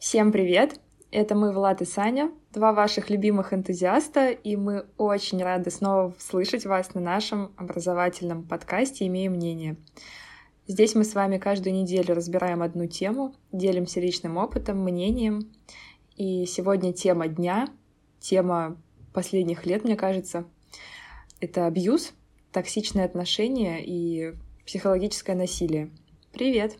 Всем привет! Это мы, Влад и Саня, два ваших любимых энтузиаста, и мы очень рады снова слышать вас на нашем образовательном подкасте «Имею мнение». Здесь мы с вами каждую неделю разбираем одну тему, делимся личным опытом, мнением. И сегодня тема дня, тема последних лет, мне кажется, это абьюз, токсичные отношения и психологическое насилие. Привет!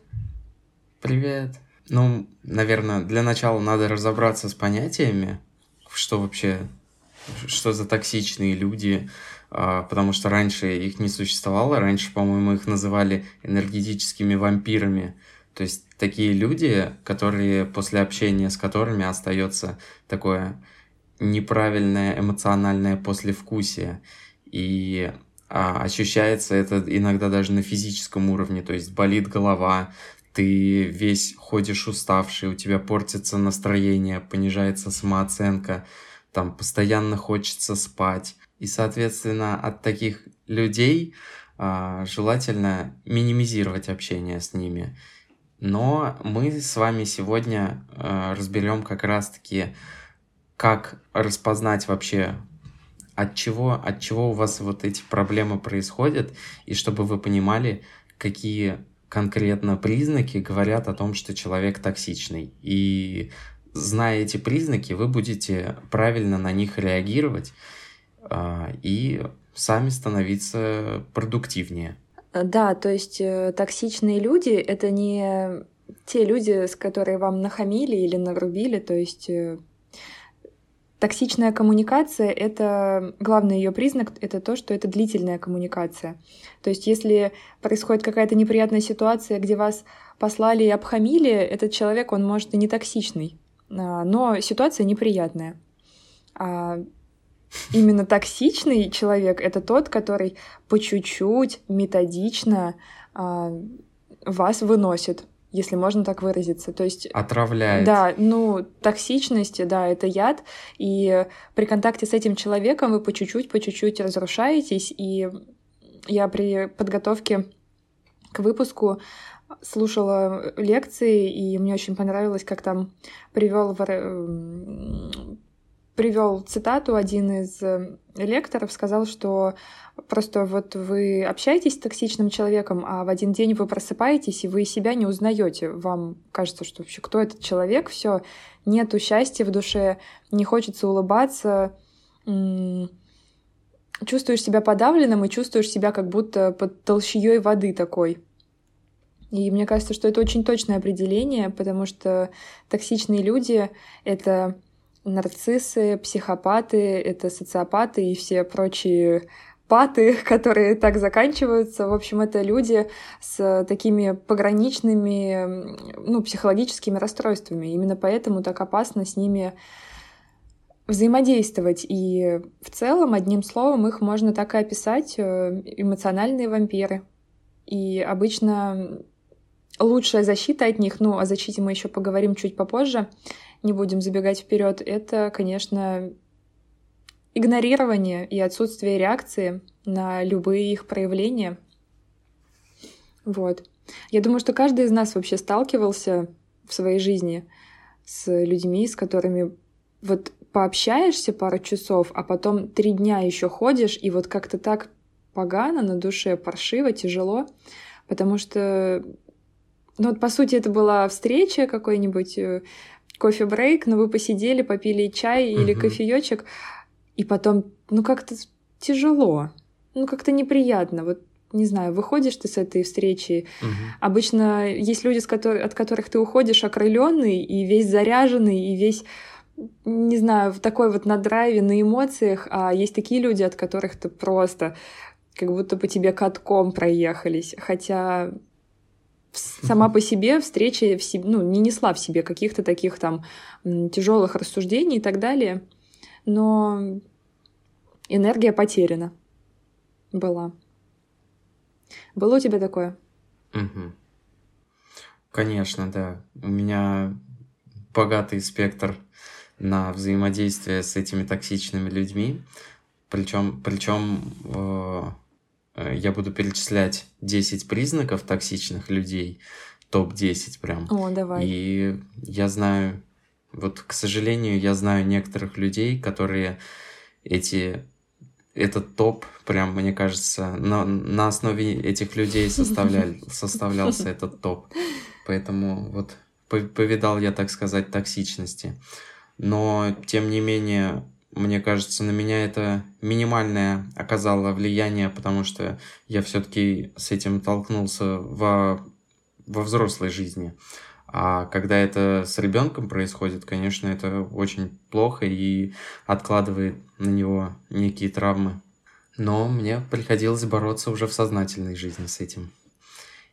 Привет! Ну, наверное, для начала надо разобраться с понятиями, что вообще, что за токсичные люди, а, потому что раньше их не существовало, раньше, по-моему, их называли энергетическими вампирами. То есть такие люди, которые после общения с которыми остается такое неправильное эмоциональное послевкусие. И а, ощущается это иногда даже на физическом уровне, то есть болит голова, ты весь ходишь уставший, у тебя портится настроение, понижается самооценка, там постоянно хочется спать. И, соответственно, от таких людей а, желательно минимизировать общение с ними. Но мы с вами сегодня а, разберем как раз-таки, как распознать вообще, от чего, от чего у вас вот эти проблемы происходят, и чтобы вы понимали, какие конкретно признаки говорят о том, что человек токсичный. И зная эти признаки, вы будете правильно на них реагировать э, и сами становиться продуктивнее. Да, то есть э, токсичные люди — это не те люди, с которыми вам нахамили или нагрубили, то есть э, Токсичная коммуникация — это главный ее признак, это то, что это длительная коммуникация. То есть если происходит какая-то неприятная ситуация, где вас послали и обхамили, этот человек, он может и не токсичный, а, но ситуация неприятная. А именно токсичный человек — это тот, который по чуть-чуть, методично а, вас выносит если можно так выразиться. То есть... Отравляет. Да, ну, токсичность, да, это яд, и при контакте с этим человеком вы по чуть-чуть, по чуть-чуть разрушаетесь, и я при подготовке к выпуску слушала лекции, и мне очень понравилось, как там привел привел цитату один из э, лекторов, сказал, что просто вот вы общаетесь с токсичным человеком, а в один день вы просыпаетесь, и вы себя не узнаете. Вам кажется, что вообще кто этот человек, все, нету счастья в душе, не хочется улыбаться, чувствуешь себя подавленным и чувствуешь себя как будто под толщей воды такой. И мне кажется, что это очень точное определение, потому что токсичные люди — это нарциссы, психопаты, это социопаты и все прочие паты, которые так заканчиваются. В общем, это люди с такими пограничными, ну, психологическими расстройствами. Именно поэтому так опасно с ними взаимодействовать. И в целом, одним словом, их можно так и описать э, эмоциональные вампиры. И обычно лучшая защита от них, ну, о защите мы еще поговорим чуть попозже, не будем забегать вперед, это, конечно, игнорирование и отсутствие реакции на любые их проявления. Вот. Я думаю, что каждый из нас вообще сталкивался в своей жизни с людьми, с которыми вот пообщаешься пару часов, а потом три дня еще ходишь, и вот как-то так погано на душе, паршиво, тяжело, потому что, ну вот по сути это была встреча какой-нибудь, э, кофе-брейк, но вы посидели, попили чай или угу. кофеечек, и потом, ну как-то тяжело, ну как-то неприятно. Вот не знаю, выходишь ты с этой встречи. Угу. Обычно есть люди, с котор- от которых ты уходишь окрыленный и весь заряженный, и весь не знаю, в такой вот надрайве, на эмоциях, а есть такие люди, от которых ты просто как будто по тебе катком проехались. Хотя сама по себе встреча в себе, ну, не несла в себе каких-то таких там тяжелых рассуждений и так далее. Но энергия потеряна была. Было у тебя такое? Угу. Конечно, да. У меня богатый спектр на взаимодействие с этими токсичными людьми. Причем, причем э, Э, я буду перечислять 10 признаков токсичных людей, топ-10 прям. О, давай. И я знаю Вот, к сожалению, я знаю некоторых людей, которые эти этот топ, прям, мне кажется, на, на основе этих людей составлял, составлялся этот топ. Поэтому вот повидал я, так сказать, токсичности. Но, тем не менее, мне кажется, на меня это минимальное оказало влияние, потому что я все-таки с этим толкнулся во, во взрослой жизни. А когда это с ребенком происходит, конечно, это очень плохо и откладывает на него некие травмы. Но мне приходилось бороться уже в сознательной жизни с этим.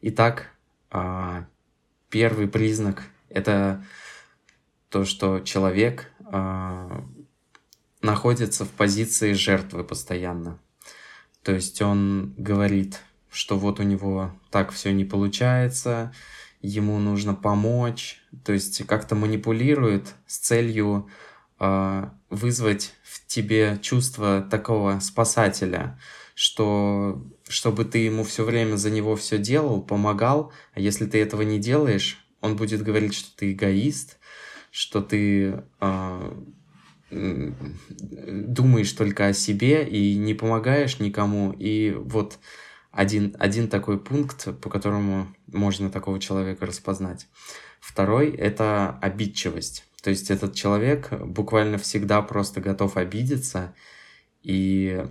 Итак, а, первый признак — это то, что человек а, находится в позиции жертвы постоянно. То есть он говорит, что вот у него так все не получается, ему нужно помочь, то есть как-то манипулирует с целью э, вызвать в тебе чувство такого спасателя, что чтобы ты ему все время за него все делал, помогал, а если ты этого не делаешь, он будет говорить, что ты эгоист, что ты э, думаешь только о себе и не помогаешь никому, и вот один, один такой пункт, по которому можно такого человека распознать. Второй — это обидчивость. То есть этот человек буквально всегда просто готов обидеться, и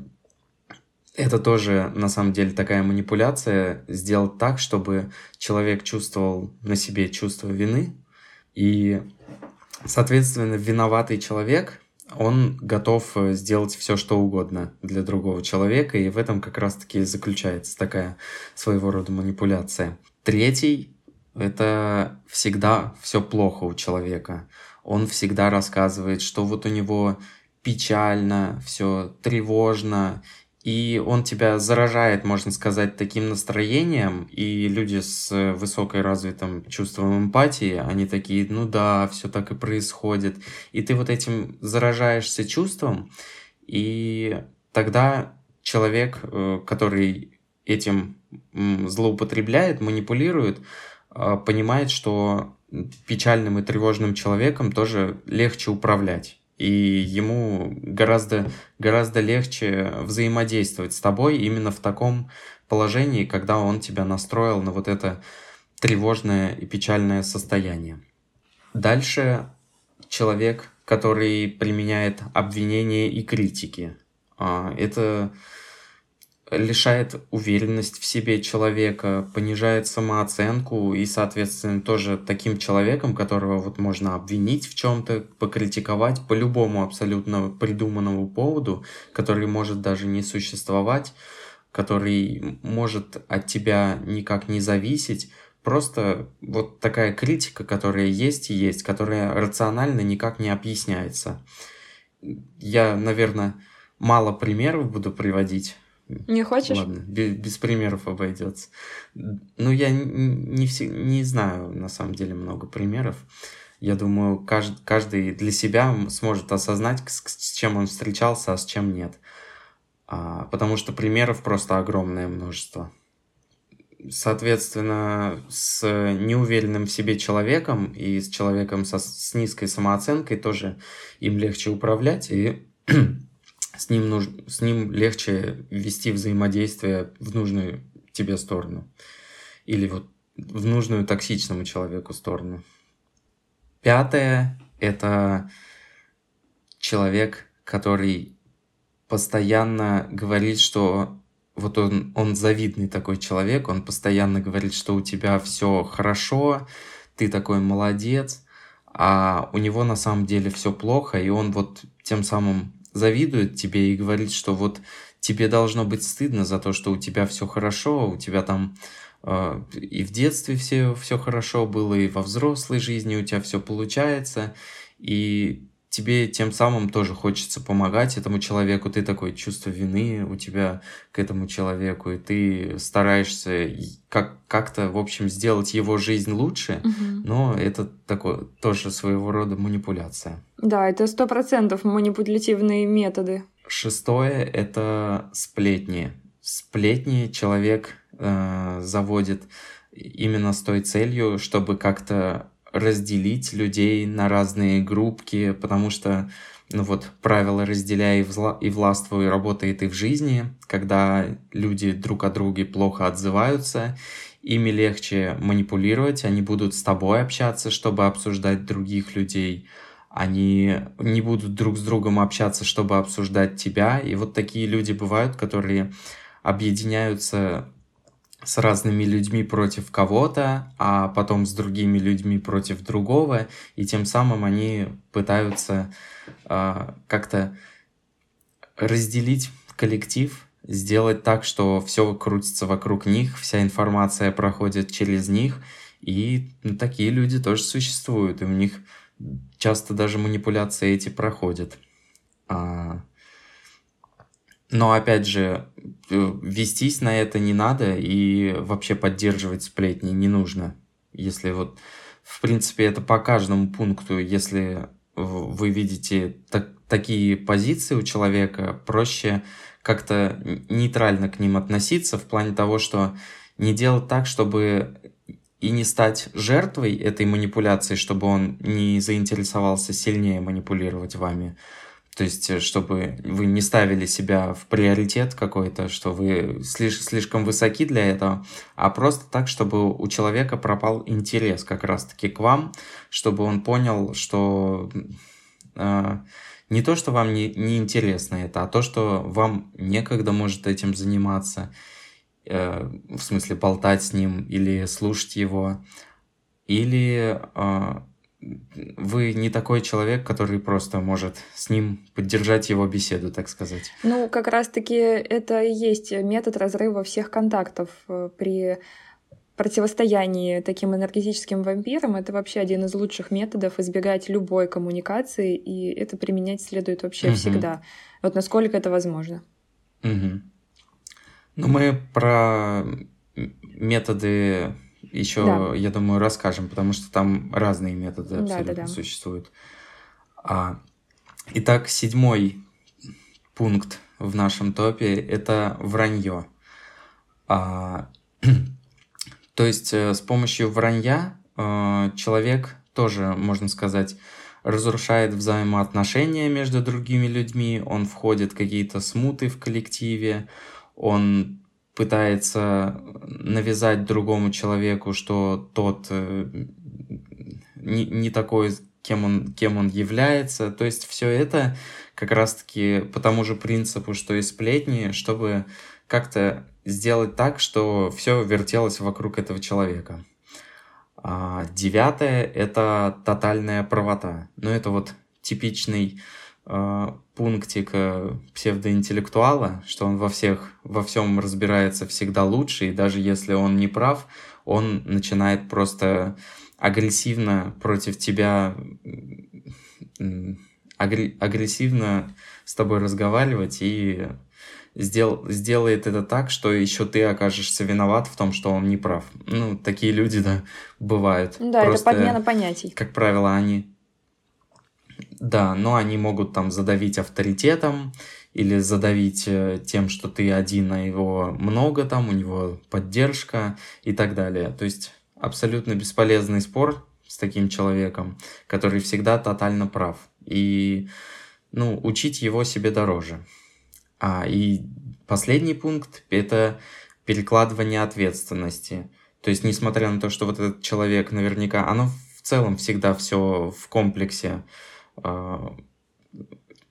это тоже на самом деле такая манипуляция, сделать так, чтобы человек чувствовал на себе чувство вины, и, соответственно, виноватый человек он готов э, сделать все, что угодно для другого человека, и в этом как раз-таки заключается такая своего рода манипуляция. Третий — это всегда все плохо у человека. Он всегда рассказывает, что вот у него печально, все тревожно, и он тебя заражает, можно сказать, таким настроением, и люди с высокой развитым чувством эмпатии, они такие, ну да, все так и происходит. И ты вот этим заражаешься чувством, и тогда человек, э, который этим злоупотребляет, манипулирует, э, понимает, что печальным и тревожным человеком тоже легче управлять и ему гораздо, гораздо легче взаимодействовать с тобой именно в таком положении, когда он тебя настроил на вот это тревожное и печальное состояние. Дальше человек, который применяет обвинения и критики. А, это лишает уверенность в себе человека, понижает самооценку и, соответственно, тоже таким человеком, которого вот можно обвинить в чем-то, покритиковать по любому абсолютно придуманному поводу, который может даже не существовать, который может от тебя никак не зависеть, просто вот такая критика, которая есть и есть, которая рационально никак не объясняется. Я, наверное, мало примеров буду приводить, не хочешь? Ладно, без, без примеров обойдется. Ну, я не, не, не знаю, на самом деле, много примеров. Я думаю, каждый, каждый для себя сможет осознать, с, с чем он встречался, а с чем нет. А, потому что примеров просто огромное множество. Соответственно, с неуверенным в себе человеком и с человеком со, с низкой самооценкой тоже им легче управлять. И с ним, нуж... с ним легче вести взаимодействие в нужную тебе сторону. Или вот в нужную токсичному человеку сторону. Пятое — это человек, который постоянно говорит, что вот он, он завидный такой человек, он постоянно говорит, что у тебя все хорошо, ты такой молодец, а у него на самом деле все плохо, и он вот тем самым завидует тебе и говорит, что вот тебе должно быть стыдно за то, что у тебя все хорошо, у тебя там э, и в детстве все, все хорошо было, и во взрослой жизни у тебя все получается, и тебе тем самым тоже хочется помогать этому человеку, ты такое чувство вины у тебя к этому человеку, и ты стараешься как- как-то, в общем, сделать его жизнь лучше, угу. но это такое тоже своего рода манипуляция. Да, это сто процентов манипулятивные методы. Шестое — это сплетни. Сплетни человек э, заводит именно с той целью, чтобы как-то разделить людей на разные группки, потому что ну вот правило «разделяй и властвуй» работает и в жизни, когда люди друг о друге плохо отзываются, ими легче манипулировать, они будут с тобой общаться, чтобы обсуждать других людей, они не будут друг с другом общаться, чтобы обсуждать тебя, и вот такие люди бывают, которые объединяются с разными людьми против кого-то, а потом с другими людьми против другого, и тем самым они пытаются э, как-то разделить коллектив, сделать так, что все крутится вокруг них, вся информация проходит через них, и ну, такие люди тоже существуют, и у них часто даже манипуляции эти проходят. А, но опять же, э, вестись на это не надо и вообще поддерживать сплетни не нужно. Если вот, в принципе, это по каждому пункту, если вы видите так, такие позиции у человека, проще как-то нейтрально к ним относиться в плане того, что не делать так, чтобы и не стать жертвой этой манипуляции, чтобы он не заинтересовался сильнее манипулировать вами, то есть, э, чтобы вы не ставили себя в приоритет какой-то, что вы слиш слишком высоки для этого, а просто так, чтобы у человека пропал интерес как раз-таки к вам, чтобы он понял, что э, не то, что вам не, не интересно это, а то, что вам некогда может этим заниматься, э, в смысле болтать с ним или слушать его, или э, вы не такой человек, который просто может с ним поддержать его беседу, так сказать. Ну, как раз-таки это и есть метод разрыва всех контактов э, при противостоянии таким энергетическим вампирам. Это вообще один из лучших методов избегать любой коммуникации, и это применять следует вообще угу. всегда. Вот насколько это возможно. Угу. Ну, мы про методы еще, да. я думаю, расскажем, потому что там разные методы абсолютно да, да, да. существуют. А, итак, седьмой пункт в нашем топе – это вранье. А, то есть э, с помощью вранья а, человек тоже, можно сказать, разрушает взаимоотношения между другими людьми, он входит в какие-то смуты в коллективе, он пытается навязать другому человеку, что тот э, не, не такой, кем он, кем он является. То есть все это как раз-таки по тому же принципу, что и сплетни, чтобы как-то сделать так, что все вертелось вокруг этого человека. А девятое — это тотальная правота. Ну, это вот типичный э, пунктик псевдоинтеллектуала, что он во всех, во всем разбирается всегда лучше, и даже если он не прав, он начинает просто агрессивно против тебя, агрессивно с тобой разговаривать и сдел, сделает это так, что еще ты окажешься виноват в том, что он не прав. Ну, такие люди, да, бывают. Да, Просто, это подмена понятий. Как правило, они да, но они могут там задавить авторитетом или задавить э, тем, что ты один, а его много там, у него поддержка и так далее. То есть абсолютно бесполезный спор с таким человеком, который всегда тотально прав. И, ну, учить его себе дороже. А, и последний пункт — это перекладывание ответственности. То есть, несмотря на то, что вот этот человек наверняка, оно в целом всегда все в комплексе,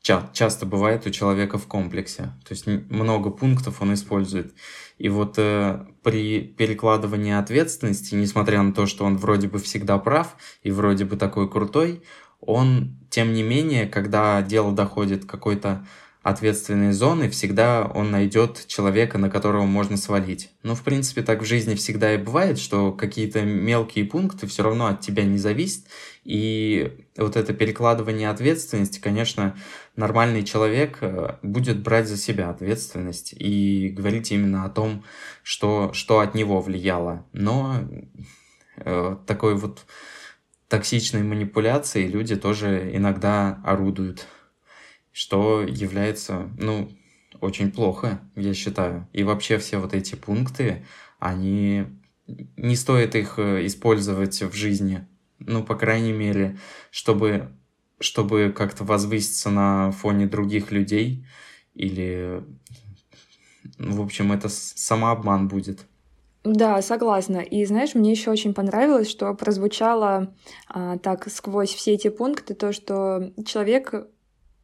часто бывает у человека в комплексе. То есть много пунктов он использует. И вот э, при перекладывании ответственности, несмотря на то, что он вроде бы всегда прав и вроде бы такой крутой, он, тем не менее, когда дело доходит какой-то ответственной зоны, всегда он найдет человека, на которого можно свалить. Ну, в принципе, так в жизни всегда и бывает, что какие-то мелкие пункты все равно от тебя не зависят. И вот это перекладывание ответственности, конечно, нормальный человек э, будет брать за себя ответственность и говорить именно о том, что, что от него влияло. Но э, такой вот токсичной манипуляцией люди тоже иногда орудуют что является, ну, очень плохо, я считаю. И вообще все вот эти пункты, они не стоит их э, использовать в жизни. Ну, по крайней мере, чтобы, чтобы как-то возвыситься на фоне других людей или... В общем, это самообман будет. Да, согласна. И знаешь, мне еще очень понравилось, что прозвучало а, так сквозь все эти пункты то, что человек,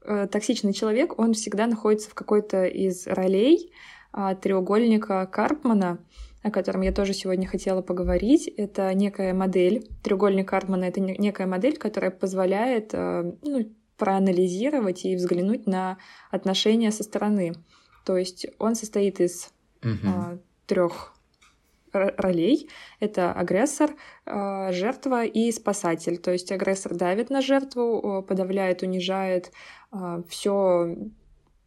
э, токсичный человек, он всегда находится в какой-то из ролей а, треугольника Карпмана, о котором я тоже сегодня хотела поговорить. Это некая модель. Треугольник Карпмана — это некая модель, которая позволяет э, ну, проанализировать и взглянуть на отношения со стороны. То есть он состоит из угу. а, трех ролей. Это агрессор, а, жертва и спасатель. То есть агрессор давит на жертву, подавляет, унижает все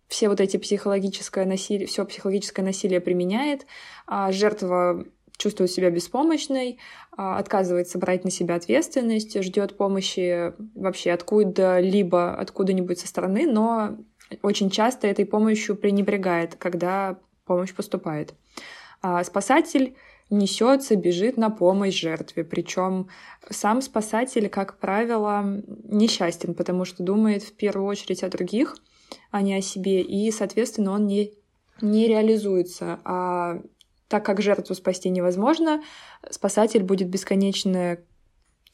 все вот эти психологическое насилие, все психологическое насилие применяет, а жертва чувствует себя беспомощной, а, отказывается брать на себя ответственность, ждет помощи вообще откуда-либо, откуда-нибудь со стороны, но очень часто этой помощью пренебрегает, когда помощь поступает. А спасатель несется, бежит на помощь жертве. Причем сам спасатель, как правило, несчастен, потому что думает в первую очередь о других, а не о себе, и, соответственно, он не, не реализуется. А так как жертву спасти невозможно, спасатель будет бесконечное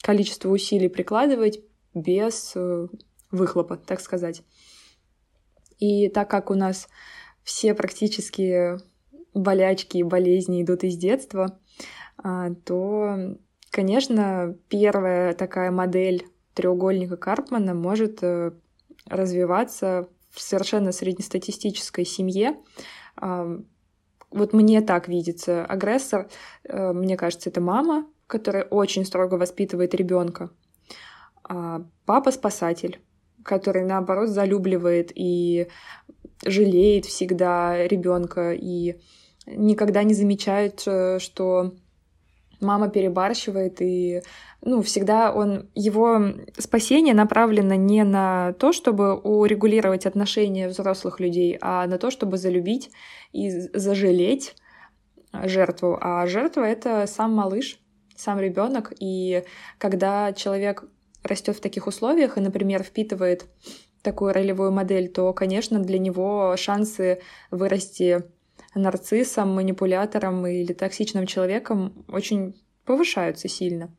количество усилий прикладывать без э, выхлопа, так сказать. И так как у нас все практически болячки и болезни идут из детства, а, то, конечно, первая такая модель треугольника Карпмана может э, развиваться в совершенно среднестатистической семье. Вот мне так видится. Агрессор, э, мне кажется, это мама, которая очень строго воспитывает ребенка. А папа спасатель, который наоборот залюбливает и жалеет всегда ребенка и никогда не замечает, э, что мама перебарщивает, и ну, всегда он, его спасение направлено не на то, чтобы урегулировать отношения взрослых людей, а на то, чтобы залюбить и зажалеть жертву. А жертва — это сам малыш, сам ребенок. И когда человек растет в таких условиях и, например, впитывает такую ролевую модель, то, конечно, для него шансы вырасти нарциссом, манипулятором или токсичным человеком очень повышаются сильно.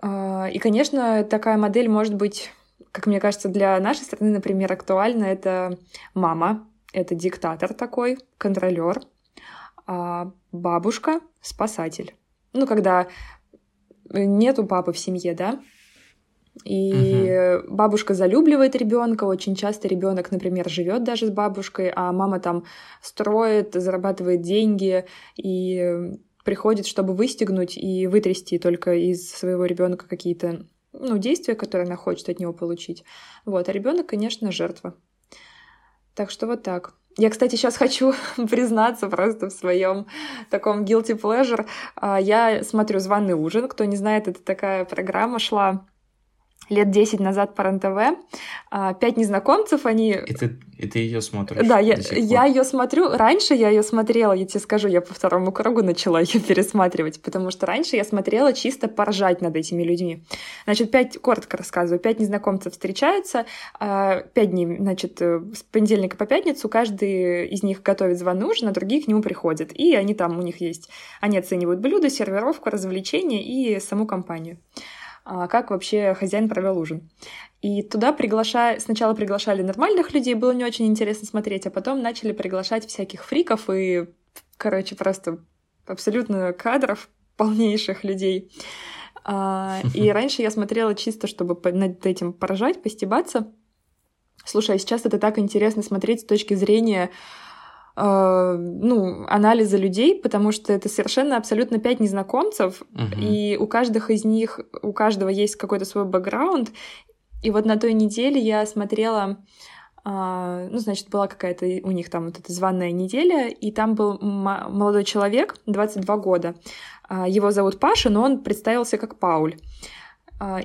А, и, конечно, такая модель может быть, как мне кажется, для нашей страны, например, актуальна. Это мама, это диктатор такой, контролер, а бабушка — спасатель. Ну, когда нету папы в семье, да, и угу. бабушка залюбливает ребенка. Очень часто ребенок, например, живет даже с бабушкой, а мама там строит, зарабатывает деньги и приходит, чтобы выстегнуть и вытрясти только из своего ребенка какие-то ну, действия, которые она хочет от него получить. Вот, а ребенок, конечно, жертва. Так что вот так. Я, кстати, сейчас хочу признаться просто в своем таком guilty pleasure. А, я смотрю «Званый ужин». Кто не знает, это такая программа шла лет 10 назад по РЕН-ТВ. А, «Пять незнакомцев», они... И ты, и ты ее смотришь Да, я, я ее смотрю. Раньше я ее смотрела, я тебе скажу, я по второму кругу начала ее пересматривать, потому что раньше я смотрела чисто поржать над этими людьми. Значит, пять, коротко рассказываю, пять незнакомцев встречаются, а, пять дней, значит, э, с понедельника по пятницу каждый из них готовит званый ужин, а другие к нему приходят. И они там, у них есть, они оценивают блюда, сервировку, развлечения и саму компанию. А, как вообще хозяин провел ужин. И туда приглашали, сначала приглашали нормальных людей, было не очень интересно смотреть, а потом начали приглашать всяких фриков и, короче, просто абсолютно кадров полнейших людей. А, и раньше я смотрела чисто, чтобы над этим поражать, постебаться. Слушай, а сейчас это так интересно смотреть с точки зрения Э, ну, анализа людей, потому что это совершенно абсолютно пять незнакомцев, угу. и у каждых из них, у каждого есть какой-то свой бэкграунд. И вот на той неделе я смотрела, э, ну, значит, была какая-то у них там вот эта званая неделя, и там был молодой человек, 22 года. Э, его зовут Паша, но он представился как Пауль.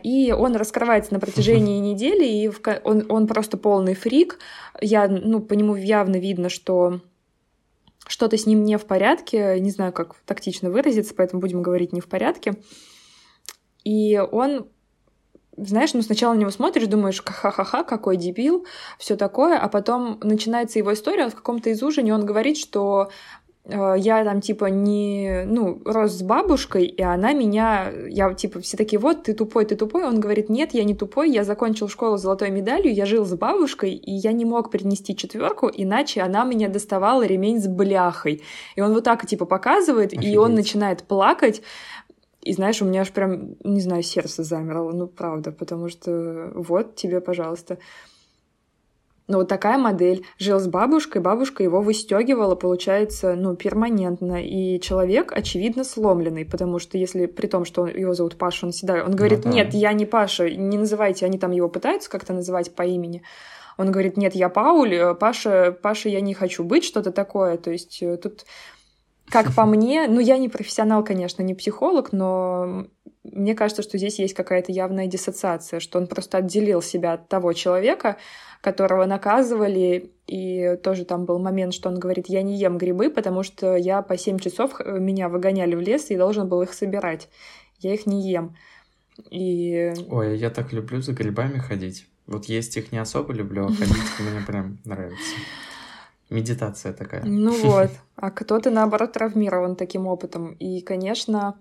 И он раскрывается на протяжении недели, и он, он просто полный фрик. Я, ну, по нему явно видно, что что-то с ним не в порядке, не знаю, как тактично выразиться, поэтому будем говорить не в порядке. И он знаешь, ну сначала на него смотришь, думаешь, ха-ха-ха, какой дебил, все такое, а потом начинается его история, он в каком-то из ужине он говорит, что я там типа не, ну, рос с бабушкой, и она меня, я типа все такие, вот, ты тупой, ты тупой. Он говорит, нет, я не тупой, я закончил школу с золотой медалью, я жил с бабушкой, и я не мог принести четверку, иначе она меня доставала ремень с бляхой. И он вот так типа показывает, Офигеть. и он начинает плакать. И знаешь, у меня аж прям, не знаю, сердце замерло, ну правда, потому что вот тебе, пожалуйста. Но вот такая модель. Жил с бабушкой, бабушка его выстегивала, получается, ну, перманентно. И человек, очевидно, сломленный, потому что если при том, что его зовут Паша, он всегда... Он говорит, ну, да. нет, я не Паша, не называйте, они там его пытаются как-то называть по имени. Он говорит, нет, я Пауль, э, Паша, Паша, я не хочу быть, что-то такое. То есть э, тут, как по мне, ну, я не профессионал, конечно, не психолог, но мне кажется, что здесь есть какая-то явная диссоциация, что он просто отделил себя от того человека, которого наказывали, и тоже там был момент, что он говорит, я не ем грибы, потому что я по 7 часов э, меня выгоняли в лес и должен был их собирать. Я их не ем. И... Ой, я так люблю за грибами ходить. Вот есть их не особо люблю, а ходить мне прям нравится. Медитация такая. Ну вот. А кто-то, наоборот, травмирован таким опытом. И, конечно,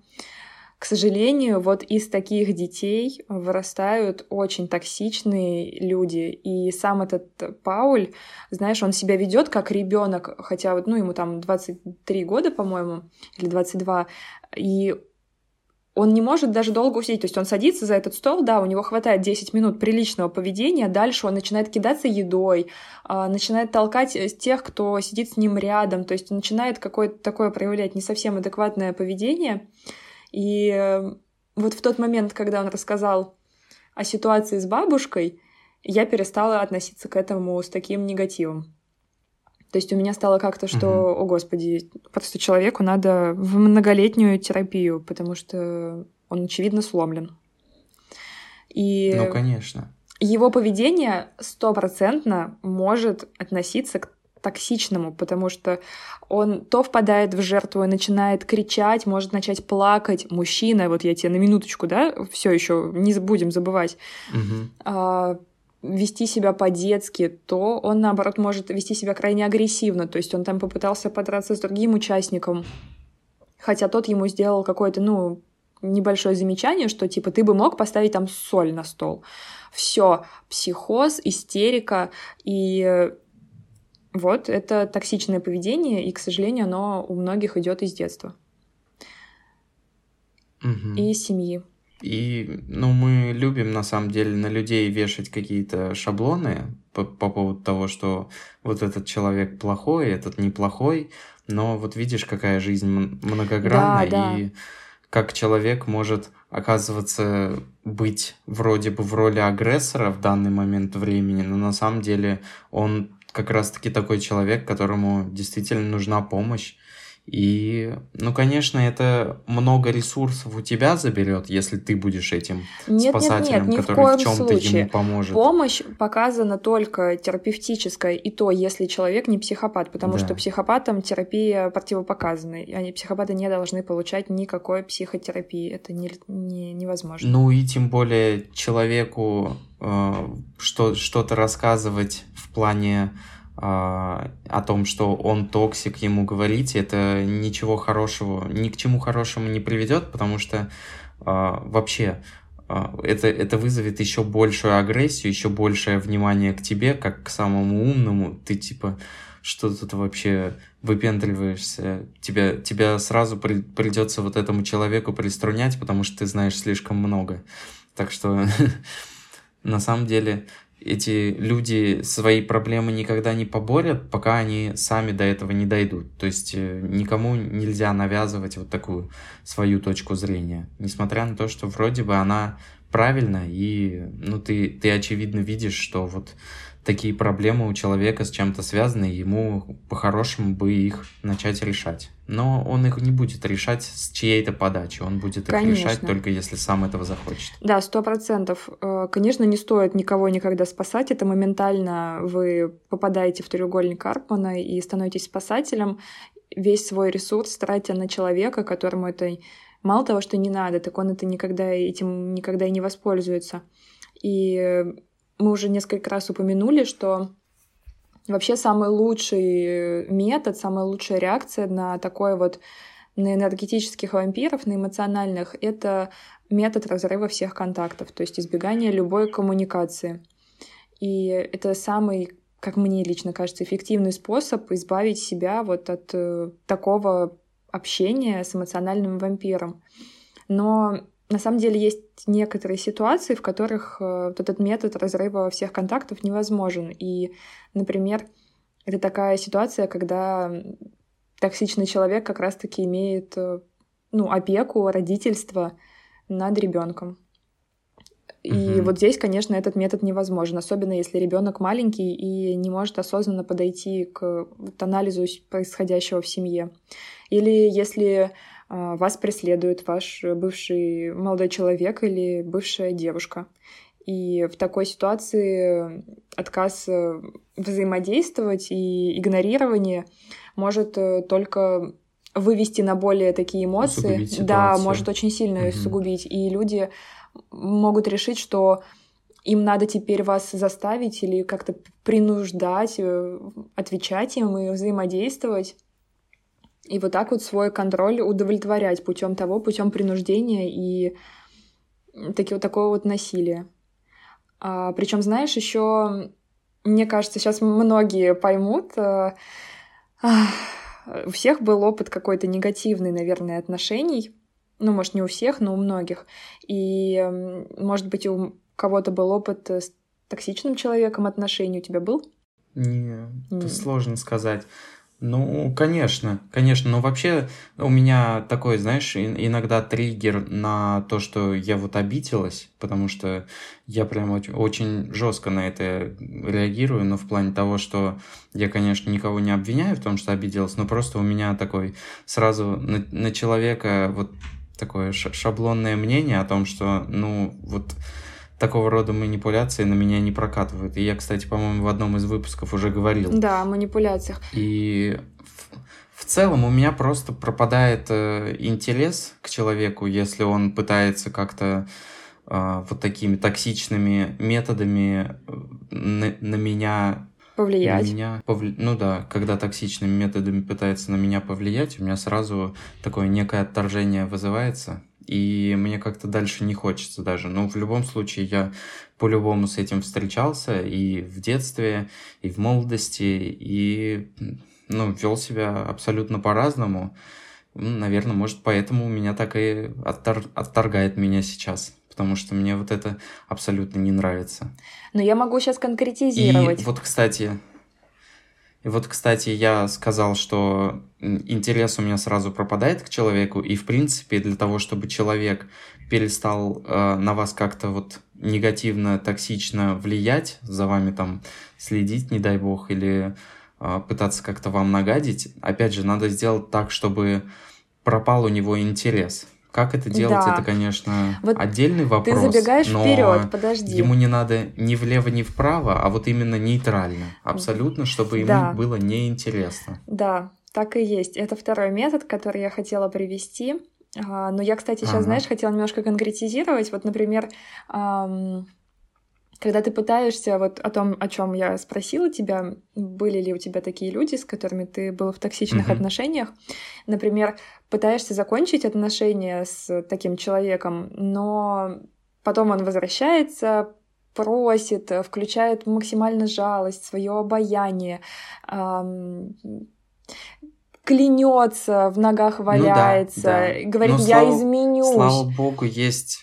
к сожалению, вот из таких детей вырастают очень токсичные люди. И сам этот Пауль, знаешь, он себя ведет как ребенок, хотя вот, ну, ему там 23 года, по-моему, или 22, и он не может даже долго усидеть. То есть он садится за этот стол, да, у него хватает 10 минут приличного поведения, дальше он начинает кидаться едой, а, начинает толкать э, тех, кто сидит с ним рядом, то есть начинает какое-то такое проявлять не совсем адекватное поведение. И э, вот в тот момент, когда он рассказал о ситуации с бабушкой, я перестала относиться к этому с таким негативом. То есть у меня стало как-то, что, угу. о господи, просто человеку надо в многолетнюю терапию, потому что он, очевидно, сломлен. И ну, конечно. Его поведение стопроцентно может относиться к токсичному, потому что он то впадает в жертву и начинает кричать, может начать плакать. Мужчина, вот я тебе на минуточку, да, все еще не будем забывать, угу. а, вести себя по-детски, то он, наоборот, может вести себя крайне агрессивно. То есть он там попытался подраться с другим участником, хотя тот ему сделал какое-то, ну, небольшое замечание, что типа ты бы мог поставить там соль на стол. Все, психоз, истерика, и вот, это токсичное поведение, и, к сожалению, оно у многих идет из детства. Угу. И из семьи. И, ну, мы любим, на самом деле, на людей вешать какие-то шаблоны по, по поводу того, что вот этот человек плохой, этот неплохой, но вот видишь, какая жизнь многогранна, да, да. и как человек может оказываться быть вроде бы в роли агрессора в данный момент времени, но на самом деле он как раз-таки такой человек, которому действительно нужна помощь. И, ну, конечно, это много ресурсов у тебя заберет, если ты будешь этим нет, спасателем, нет, нет, который в, в чем-то ему поможет. Помощь показана только терапевтическая, и то, если человек не психопат, потому да. что психопатам терапия противопоказана. И они, психопаты не должны получать никакой психотерапии. Это не, не, невозможно. Ну и тем более человеку э, что, что-то рассказывать в плане о том, что он токсик, ему говорить, это ничего хорошего, ни к чему хорошему не приведет, потому что а, вообще а, это, это вызовет еще большую агрессию, еще большее внимание к тебе, как к самому умному. Ты типа, что тут вообще выпендриваешься? Тебя, тебя сразу при, придется вот этому человеку приструнять, потому что ты знаешь слишком много. Так что на самом деле эти люди свои проблемы никогда не поборят, пока они сами до этого не дойдут. То есть э, никому нельзя навязывать вот такую свою точку зрения, несмотря на то, что вроде бы она правильная, и ну, ты, ты очевидно видишь, что вот такие проблемы у человека с чем-то связаны, ему по-хорошему бы их начать решать. Но он их не будет решать с чьей-то подачи, он будет Конечно. их решать только если сам этого захочет. Да, сто процентов. Э, конечно, не стоит никого никогда спасать, это моментально вы попадаете в треугольник Карпмана и становитесь спасателем, весь свой ресурс тратя на человека, которому это Мало того, что не надо, так он это никогда этим никогда и не воспользуется. И мы уже несколько раз упомянули, что вообще самый лучший метод, самая лучшая реакция на такой вот на энергетических вампиров, на эмоциональных, это метод разрыва всех контактов, то есть избегание любой коммуникации. И это самый, как мне лично кажется, эффективный способ избавить себя вот от э, такого общения с эмоциональным вампиром. Но на самом деле есть некоторые ситуации, в которых э, вот этот метод разрыва всех контактов невозможен. И, например, это такая ситуация, когда токсичный человек как раз-таки имеет э, ну, опеку, родительство над ребенком. И угу. вот здесь, конечно, этот метод невозможен, особенно если ребенок маленький и не может осознанно подойти к вот, анализу происходящего в семье. Или если вас преследует ваш бывший молодой человек или бывшая девушка. И в такой ситуации отказ э, взаимодействовать и игнорирование может э, только вывести на более такие эмоции. Да, может очень сильно угу. сугубить. И люди могут решить, что им надо теперь вас заставить или как-то принуждать, э, отвечать им и взаимодействовать. И вот так вот свой контроль удовлетворять путем того, путем принуждения и таки, вот такого вот насилия. А, причем, знаешь, еще, мне кажется, сейчас многие поймут, а, у всех был опыт какой-то негативный, наверное, отношений ну, может, не у всех, но у многих. И, может быть, у кого-то был опыт с токсичным человеком отношений. У тебя был? Не, это сложно сказать. Ну, конечно, конечно, но вообще у меня такой, знаешь, иногда триггер на то, что я вот обиделась, потому что я прям очень, жестко на это реагирую, но в плане того, что я, конечно, никого не обвиняю в том, что обиделась, но просто у меня такой сразу на, на человека вот такое шаблонное мнение о том, что, ну, вот такого рода манипуляции на меня не прокатывают. И я, кстати, по-моему, в одном из выпусков уже говорил. Да, о манипуляциях. И в, в целом у меня просто пропадает э, интерес к человеку, если он пытается как-то э, вот такими токсичными методами э, на, на меня повлиять. На меня повли... Ну да, когда токсичными методами пытается на меня повлиять, у меня сразу такое некое отторжение вызывается, и мне как-то дальше не хочется даже. Но в любом случае я по-любому с этим встречался и в детстве, и в молодости, и ну, вел себя абсолютно по-разному. Наверное, может, поэтому меня так и оттор... отторгает меня сейчас потому что мне вот это абсолютно не нравится. Но я могу сейчас конкретизировать. И вот, кстати, и вот, кстати, я сказал, что интерес у меня сразу пропадает к человеку, и, в принципе, для того, чтобы человек перестал э, на вас как-то вот негативно, токсично влиять, за вами там следить, не дай бог, или э, пытаться как-то вам нагадить, опять же, надо сделать так, чтобы пропал у него интерес. Как это делать, да. это, конечно, вот отдельный вопрос. Ты забегаешь но вперед, подожди. Ему не надо ни влево, ни вправо, а вот именно нейтрально. Абсолютно, чтобы ему да. было неинтересно. Да, так и есть. Это второй метод, который я хотела привести. А, но я, кстати, сейчас, ага. знаешь, хотела немножко конкретизировать. Вот, например, когда ты пытаешься вот о том, о чем я спросила тебя, были ли у тебя такие люди, с которыми ты был в токсичных mm-hmm. отношениях, например, пытаешься закончить отношения с таким человеком, но потом он возвращается, просит, включает максимально жалость, свое обаяние, эм, клянется, в ногах валяется, ну, да, да. говорит, но, я слава, изменюсь. Слава богу, есть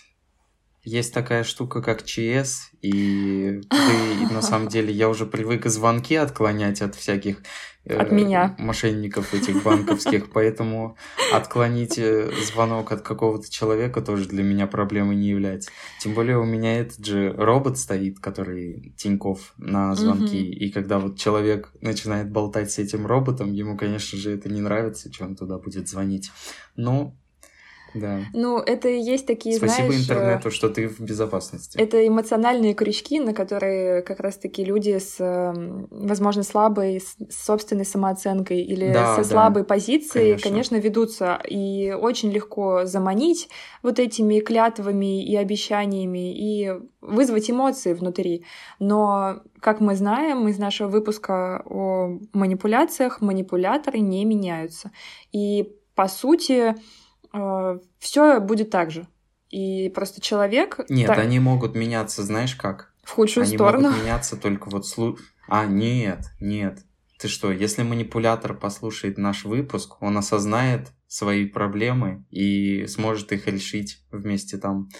есть такая штука, как ЧС, и ты, на самом деле, я уже привык звонки отклонять от всяких э, от меня. мошенников этих банковских, поэтому отклонить э, звонок от какого-то человека тоже для меня проблемой не является. Тем более у меня этот же робот стоит, который Тиньков на звонки, и когда вот человек начинает болтать с этим роботом, ему, конечно же, это не нравится, что он туда будет звонить. Но Да. Ну, это и есть такие, Спасибо знаешь... э, интернету, что ты в безопасности. Это эмоциональные крючки, на которые как раз-таки люди с, э, возможно, слабой с- собственной самооценкой или Да, со да, слабой позицией, конечно. конечно, ведутся. И очень легко заманить вот этими клятвами и обещаниями и вызвать эмоции внутри. Но, как мы знаем из нашего выпуска о манипуляциях, манипуляторы не меняются. И, по сути, все будет так же. И просто человек Нет, так- они могут меняться, знаешь как? в худшую Они сторону. могут меняться только вот слу... А, нет, нет. Ты что, если манипулятор послушает наш выпуск, он осознает свои проблемы и сможет их решить вместе там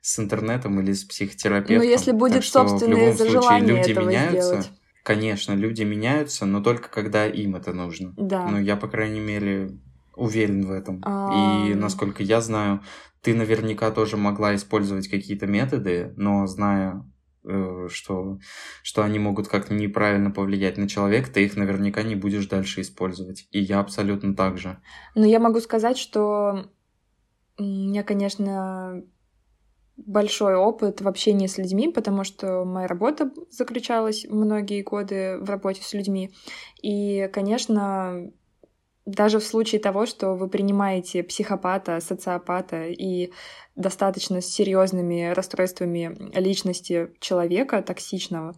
с интернетом или с психотерапевтом. Но если будет Так что в собственное любом случае люди этого меняются. сделать. Конечно, люди меняются, но только когда им это нужно. Да. Ну, я, по крайней мере, уверен в этом. А, И, насколько я знаю, ты наверняка тоже могла использовать какие-то методы, но зная, э, что, что они могут как-то неправильно повлиять на человека, ты их наверняка не будешь дальше использовать. И я абсолютно так же. Но я могу сказать, что у меня, конечно, большой опыт в общении с людьми, потому что моя работа заключалась многие годы в работе с людьми. И, конечно, даже в случае того, что вы принимаете психопата, социопата и достаточно с серьезными расстройствами личности человека, токсичного,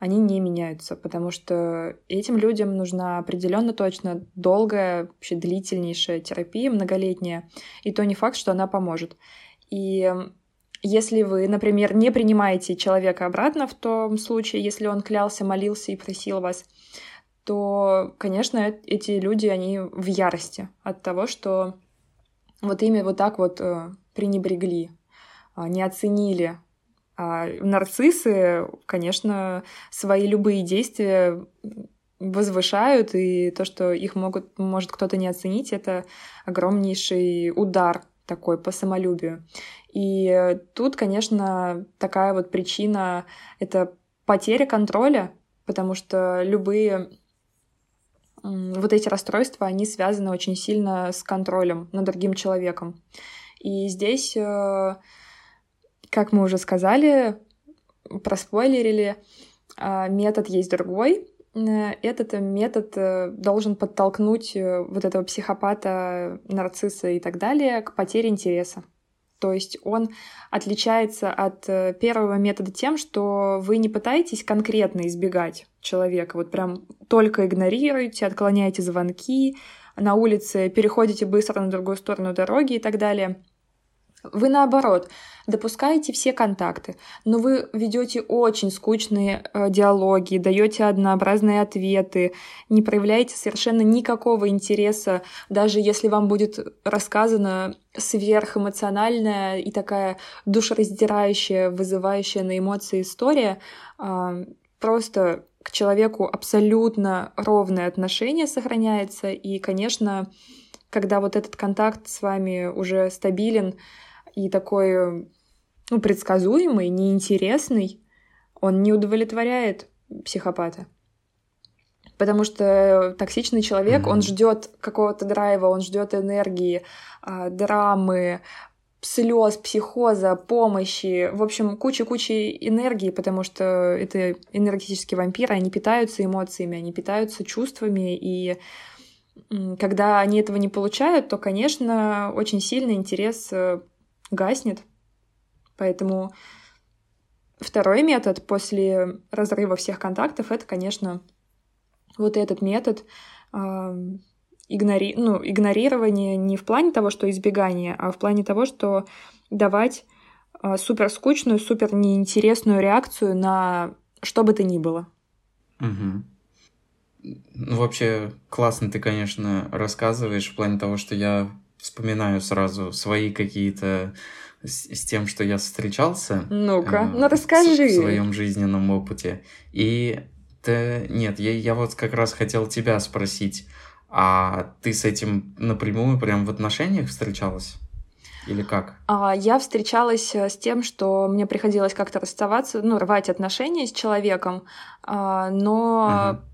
они не меняются, потому что этим людям нужна определенно точно долгая, вообще длительнейшая терапия, многолетняя, и то не факт, что она поможет. И если вы, например, не принимаете человека обратно в том случае, если он клялся, молился и просил вас, то, конечно, эти люди, они в ярости от того, что вот ими вот так вот э, пренебрегли, а, не оценили. А нарциссы, конечно, свои любые действия возвышают, и то, что их могут, может кто-то не оценить, это огромнейший удар такой по самолюбию. И тут, конечно, такая вот причина — это потеря контроля, потому что любые вот эти расстройства, они связаны очень сильно с контролем над другим человеком. И здесь, э, как мы уже сказали, проспойлерили, а, метод есть другой. Э, Этот метод э, должен подтолкнуть вот этого психопата, нарцисса и так далее к потере интереса. То есть он отличается от э, первого метода тем, что вы не пытаетесь конкретно избегать человека, вот прям только игнорируете, отклоняете звонки, на улице переходите быстро на другую сторону дороги и так далее. Вы наоборот допускаете все контакты, но вы ведете очень скучные э, диалоги, даете однообразные ответы, не проявляете совершенно никакого интереса, даже если вам будет рассказана сверхэмоциональная и такая душераздирающая, вызывающая на эмоции история, а, просто к человеку абсолютно ровное отношение сохраняется, и, конечно, когда вот этот контакт с вами уже стабилен и такой ну, предсказуемый, неинтересный, он не удовлетворяет психопата. Потому что токсичный человек, Мгм. он ждет какого-то драйва, он ждет энергии, а, драмы, слез, психоза, помощи, в общем, куча-куча энергии, потому что это энергетические вампиры, они питаются эмоциями, они питаются чувствами, и когда они этого не получают, то, конечно, очень сильный интерес э, гаснет. Поэтому второй метод после разрыва всех контактов это, конечно, вот этот метод а, игнори... ну, игнорирования не в плане того, что избегание, а в плане того, что давать а, супер скучную, супер неинтересную реакцию на что бы то ни было. Мгм. Ну, вообще, классно ты, конечно, рассказываешь в плане того, что я вспоминаю сразу свои какие-то с, с тем, что я встречался. Ну-ка, э, ну расскажи. В, в своем жизненном опыте. И ты, нет, я, я вот как раз хотел тебя спросить, а ты с этим напрямую прям в отношениях встречалась? Или как? А, Я встречалась э, с тем, что мне приходилось как-то расставаться, ну, рвать отношения с человеком, а, но Ага.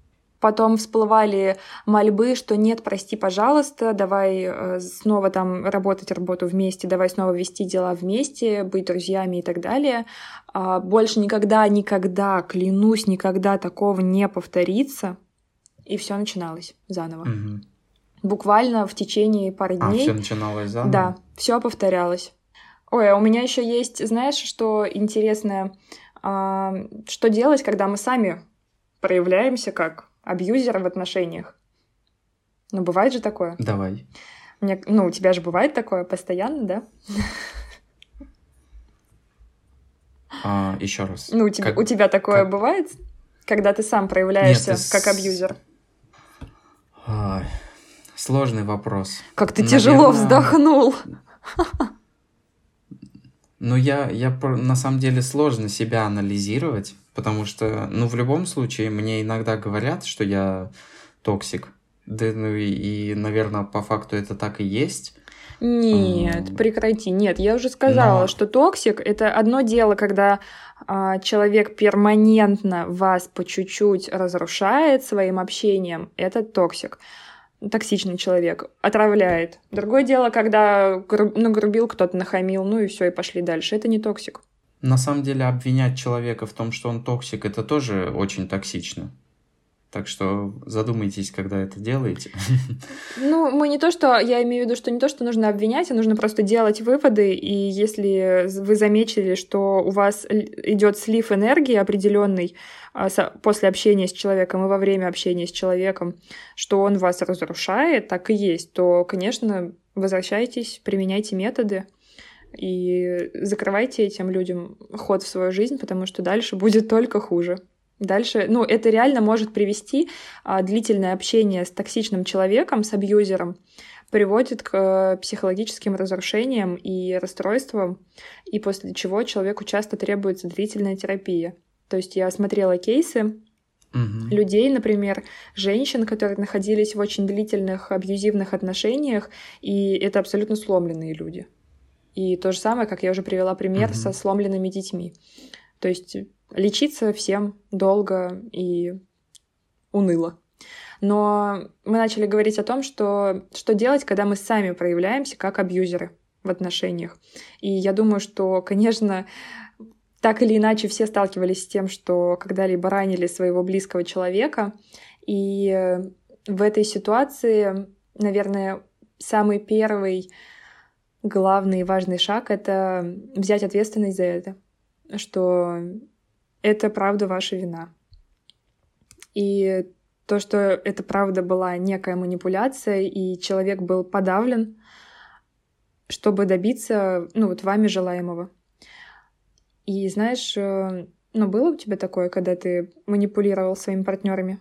Потом всплывали мольбы, что нет, прости, пожалуйста, давай э, снова там работать работу вместе, давай снова вести дела вместе, быть друзьями и так далее. А больше никогда, никогда, клянусь, никогда такого не повторится. И все начиналось заново. Мгм. Буквально в течение пары А, дней. все начиналось заново? Да, все повторялось. Ой, а у меня еще есть, знаешь, что интересное, А, что делать, когда мы сами проявляемся как абьюзеры в отношениях? Ну, бывает же такое. Давай. Мне, ну, у тебя же бывает такое постоянно, да? А, еще раз. Ну, у тебя, Как- у тебя такое как- бывает, когда ты сам проявляешься Нет, ты как абьюзер? Ай, сложный вопрос. Как ты тяжело Наверно, вздохнул. Ну, я, я на самом деле сложно себя анализировать, потому что, ну, в любом случае, мне иногда говорят, что я токсик. Да, ну и, и, наверное, по факту это так и есть. Нет, М. прекрати. Нет, я уже сказала, Но- что токсик это одно дело, когда а, человек перманентно вас по чуть-чуть разрушает своим общением. Это токсик. Токсичный человек отравляет. Другое дело, когда гру- нагрубил кто-то, нахамил, ну и все, и пошли дальше. Это не токсик. На самом деле, обвинять человека в том, что он токсик, это тоже очень токсично. Так что задумайтесь, когда это делаете. Ну, мы не то, что... Я имею в виду, что не то, что нужно обвинять, а нужно просто делать выводы. И если вы заметили, что у вас идет слив энергии определенный а, после общения с человеком и во время общения с человеком, что он вас разрушает, так и есть, то, конечно, возвращайтесь, применяйте методы и закрывайте этим людям ход в свою жизнь, потому что дальше будет только хуже. Дальше, ну, это реально может привести а, длительное общение с токсичным человеком, с абьюзером, приводит к э, психологическим разрушениям и расстройствам, и после чего человеку часто требуется длительная терапия. То есть я смотрела кейсы Мгм. людей, например, женщин, которые находились в очень длительных абьюзивных отношениях, и это абсолютно сломленные люди. И то же самое, как я уже привела пример Мгм. со сломленными детьми. То есть лечиться всем долго и уныло. Но мы начали говорить о том, что, что делать, когда мы сами проявляемся как абьюзеры в отношениях. И я думаю, что, конечно, так или иначе все сталкивались с тем, что когда-либо ранили своего близкого человека. И в этой ситуации, наверное, самый первый главный и важный шаг — это взять ответственность за это, что это правда ваша вина. И то, что это правда была некая манипуляция, и человек был подавлен, чтобы добиться, ну, вот вами желаемого. И знаешь, э, ну, было у тебя такое, когда ты манипулировал своими партнерами?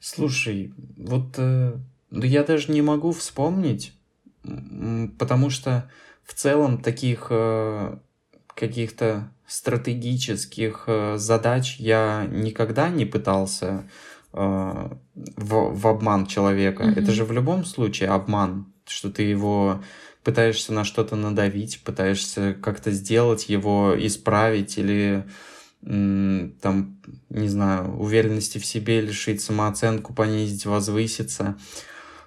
Слушай, вот э, ну я даже не могу вспомнить, потому что в целом таких э, каких-то стратегических э, задач я никогда не пытался э, в, в обман человека. Мгм. Это же в любом случае обман, что ты его пытаешься на что-то надавить, пытаешься как-то сделать его, исправить или там, не знаю, уверенности в себе лишить, самооценку понизить, возвыситься.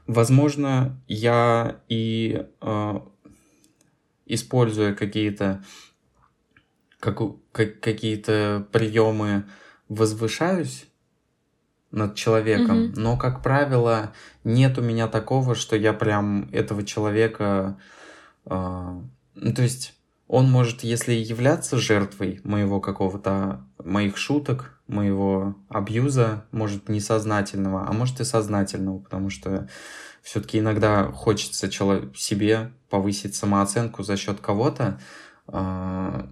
Возможно, я и э, используя какие-то как, как, какие-то приемы возвышаюсь над человеком, Мгм. но, как правило, нет у меня такого, что я прям этого человека... э, ну, то есть он может, если являться жертвой моего какого-то, моих шуток, моего абьюза, может, несознательного, а может и сознательного, потому что все-таки иногда хочется чело- себе повысить самооценку за счет кого-то, а,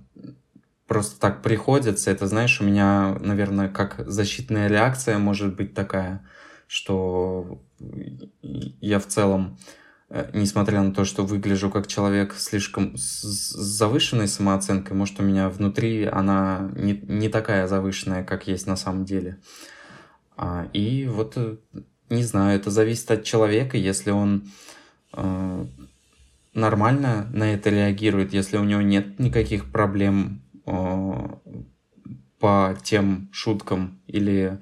просто так приходится. Это, знаешь, у меня, наверное, как защитная реакция может быть такая, что я в целом, несмотря на то, что выгляжу как человек слишком с завышенной самооценкой, может, у меня внутри она не, не такая завышенная, как есть на самом деле. А, и вот, э, не знаю, это зависит от человека, если он э, нормально на это реагирует, если у него нет никаких проблем э, по тем шуткам или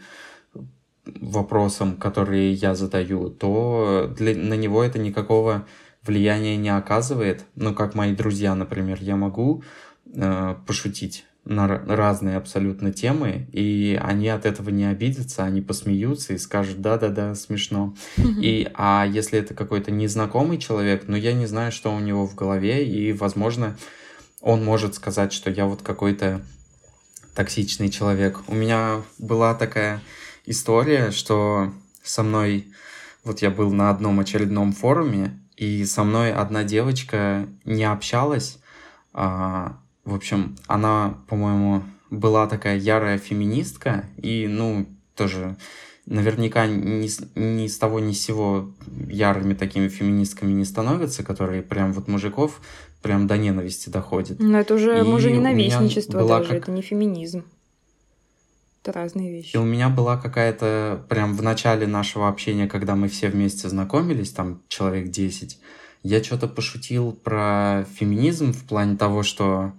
вопросам, которые я задаю, то для, на него это никакого влияния не оказывает. Ну, как мои друзья, например, я могу э, пошутить на разные абсолютно темы, и они от этого не обидятся, они посмеются и скажут «да-да-да, смешно». И, а если это какой-то незнакомый человек, ну, я не знаю, что у него в голове, и, возможно, он может сказать, что я вот какой-то токсичный человек. У меня была такая история, что со мной, вот я был на одном очередном форуме, и со мной одна девочка не общалась, а, в общем, она, по-моему, была такая ярая феминистка, и, ну, тоже наверняка ни, ни с того ни с сего ярыми такими феминистками не становятся, которые прям вот мужиков прям до ненависти доходят. Но это уже мужа ненавистничество даже, как... это не феминизм. Это разные вещи. И у меня была какая-то прям в начале нашего общения, когда мы все вместе знакомились, там человек 10, я что-то пошутил про феминизм в плане того, что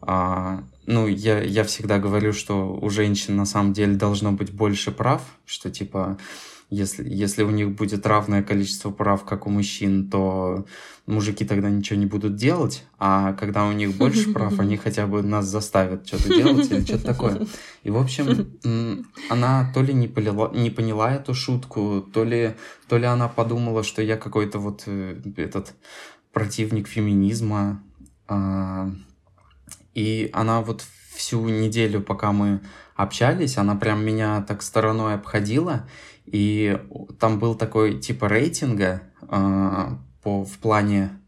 а, ну, я, я всегда говорю, что у женщин на самом деле должно быть больше прав, что типа если, если у них будет равное количество прав, как у мужчин, то мужики тогда ничего не будут делать, а когда у них больше прав, они хотя бы нас заставят что-то делать или что-то такое. И, в общем, она то ли не, полила, не поняла эту шутку, то ли, то ли она подумала, что я какой-то вот э, этот противник феминизма. А, и она вот всю неделю, пока мы общались, она прям меня так стороной обходила, и там был такой типа рейтинга э, по, в плане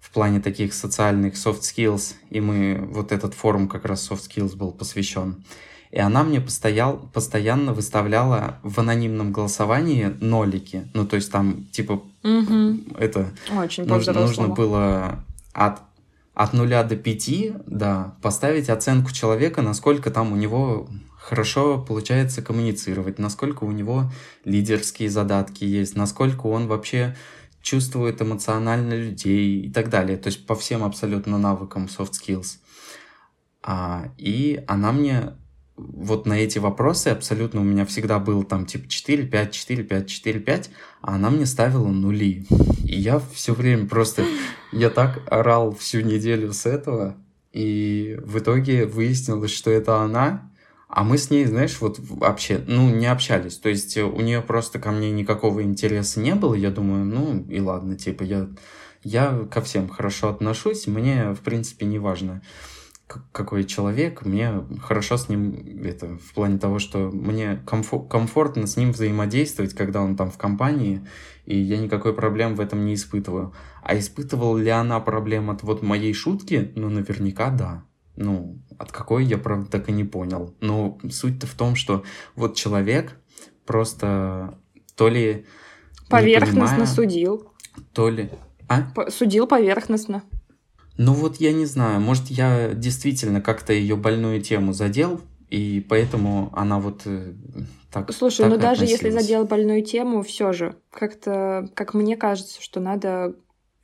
в плане таких социальных soft skills, и мы, вот этот форум как раз soft skills был посвящен. И она мне постоял, постоянно выставляла в анонимном голосовании нолики. Ну, то есть там, типа, угу. это... Очень нужно, нужно было от, от нуля до пяти, да, поставить оценку человека, насколько там у него хорошо получается коммуницировать, насколько у него лидерские задатки есть, насколько он вообще чувствует эмоционально людей и так далее. То есть по всем абсолютно навыкам soft skills. А, и она мне вот на эти вопросы абсолютно у меня всегда был там типа 4, 5, 4, 5, 4, 5, а она мне ставила нули. И я все время просто, я так орал всю неделю с этого, и в итоге выяснилось, что это она, а мы с ней, знаешь, вот вообще, ну, не общались. То есть у нее просто ко мне никакого интереса не было. Я думаю, ну, и ладно, типа, я, я ко всем хорошо отношусь. Мне, в принципе, не важно, какой человек. Мне хорошо с ним, это, в плане того, что мне комфор- комфортно с ним взаимодействовать, когда он там в компании, и я никакой проблем в этом не испытываю. А испытывала ли она проблем от вот моей шутки? Ну, наверняка да. Ну, от какой я, правда, так и не понял. Но суть-то в том, что вот человек просто то ли... Поверхностно понимая, судил. То ли... А? Судил поверхностно. Ну вот я не знаю, может я действительно как-то ее больную тему задел, и поэтому она вот э, так. Слушай, так ну даже если задел больную тему, все же как-то, как мне кажется, что надо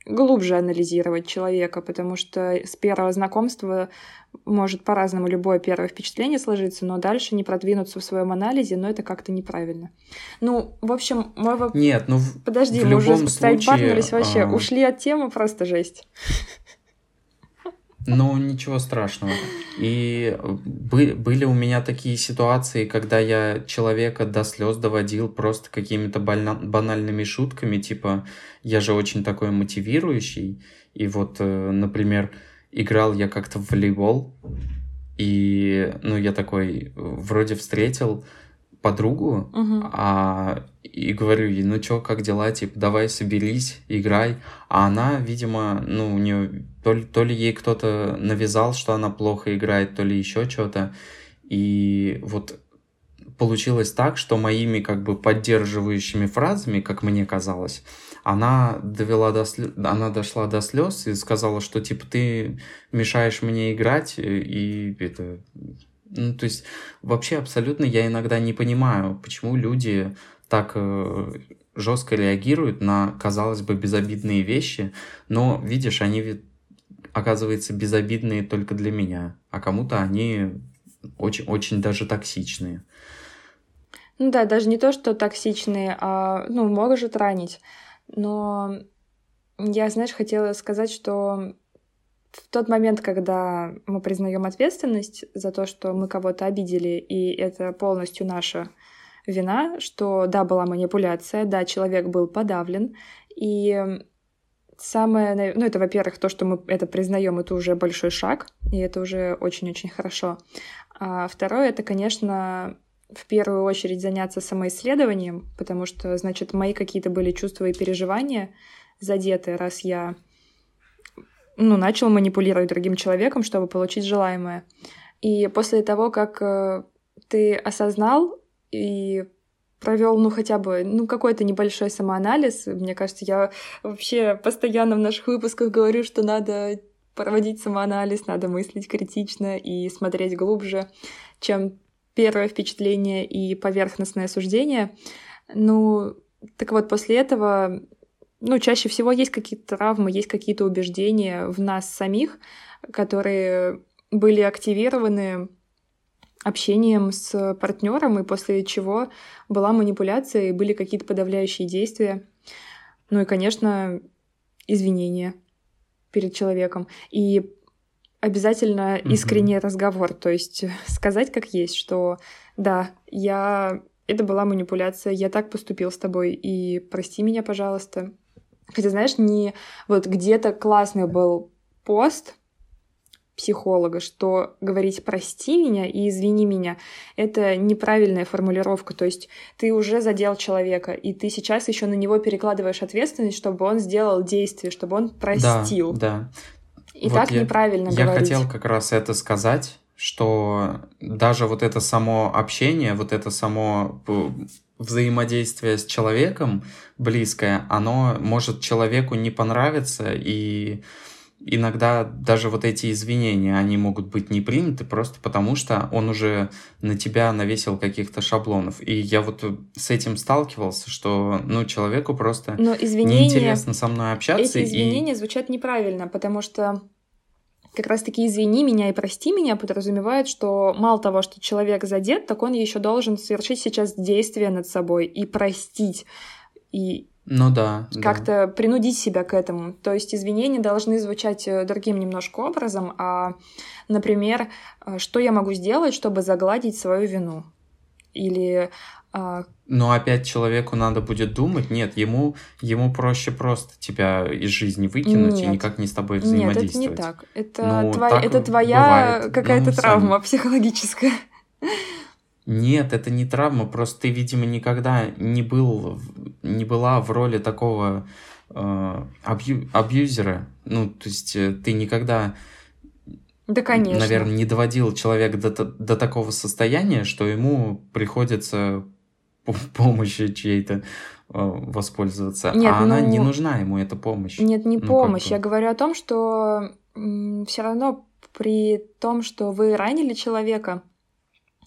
глубже анализировать человека, потому что с первого знакомства может по-разному любое первое впечатление сложиться, но дальше не продвинуться в своем анализе, но это как-то неправильно. Ну, в общем, мой вопрос... Нет, ну Подожди, в мы уже случае, вообще, а... ушли от темы, просто жесть. Ну, ничего страшного. И были у меня такие ситуации, когда я человека до слез доводил просто какими-то банальными шутками, типа, я же очень такой мотивирующий. И вот, э, например, играл я как-то в волейбол, и, ну, я такой, вроде встретил подругу, угу. а и говорю ей, ну чё, как дела, типа, давай соберись, играй. А она, видимо, ну, у нее то ли, то ли ей кто-то навязал, что она плохо играет, то ли еще что-то. И вот получилось так, что моими как бы поддерживающими фразами, как мне казалось, она довела до слез, она дошла до слез и сказала, что типа ты мешаешь мне играть и это ну, то есть вообще абсолютно я иногда не понимаю, почему люди так э, жестко реагируют на, казалось бы, безобидные вещи, но, видишь, они, оказывается, безобидные только для меня, а кому-то они очень, очень даже токсичные. Ну да, даже не то, что токсичные, а, ну, может ранить. Но я, знаешь, хотела сказать, что в тот момент, когда мы признаем ответственность за то, что мы кого-то обидели, и это полностью наша вина, что да, была манипуляция, да, человек был подавлен, и самое, ну это, во-первых, то, что мы это признаем, это уже большой шаг, и это уже очень-очень хорошо. А второе, это, конечно, в первую очередь заняться самоисследованием, потому что, значит, мои какие-то были чувства и переживания задеты, раз я ну, начал манипулировать другим человеком, чтобы получить желаемое. И после того, как э, ты осознал и провел, ну, хотя бы, ну, какой-то небольшой самоанализ, мне кажется, я вообще постоянно в наших выпусках говорю, что надо проводить самоанализ, надо мыслить критично и смотреть глубже, чем первое впечатление и поверхностное суждение. Ну, так вот, после этого ну, чаще всего есть какие-то травмы, есть какие-то убеждения в нас самих, которые были активированы общением с партнером, и после чего была манипуляция, и были какие-то подавляющие действия. Ну и, конечно, извинения перед человеком. И обязательно искренний mm-hmm. разговор, то есть сказать как есть, что да, я это была манипуляция, я так поступил с тобой, и прости меня, пожалуйста. Хотя, знаешь, не вот где-то классный был пост психолога, что говорить «прости меня» и «извини меня» — это неправильная формулировка. То есть ты уже задел человека, и ты сейчас еще на него перекладываешь ответственность, чтобы он сделал действие, чтобы он простил. Да, да. И вот так я, неправильно я говорить. Я хотел как раз это сказать, что даже вот это само общение, вот это само взаимодействие с человеком близкое, оно может человеку не понравиться, и иногда даже вот эти извинения, они могут быть не приняты просто потому, что он уже на тебя навесил каких-то шаблонов. И я вот с этим сталкивался, что, ну, человеку просто Но извинения, неинтересно со мной общаться. Эти извинения и... звучат неправильно, потому что как раз-таки «извини меня и прости меня» подразумевает, что мало того, что человек задет, так он еще должен совершить сейчас действие над собой и простить. И ну да. Как-то да. принудить себя к этому. То есть извинения должны звучать э, другим немножко образом, а, например, э, что я могу сделать, чтобы загладить свою вину? Или а, но опять человеку надо будет думать, нет, ему, ему проще просто тебя из жизни выкинуть нет. и никак не с тобой взаимодействовать. Нет, это не так. Это, ну, так это твоя какая-то ну, травма сами. психологическая. Нет, это не травма, просто ты, видимо, никогда не был, не была в роли такого э, абью, абьюзера. Ну, то есть э, ты никогда, да, конечно. наверное, не доводил человека до, до такого состояния, что ему приходится помощи чьей-то э, воспользоваться, Нет, а ну... она не нужна ему, эта помощь. Нет, не ну, помощь. Я говорю о том, что все равно при том, что вы ранили человека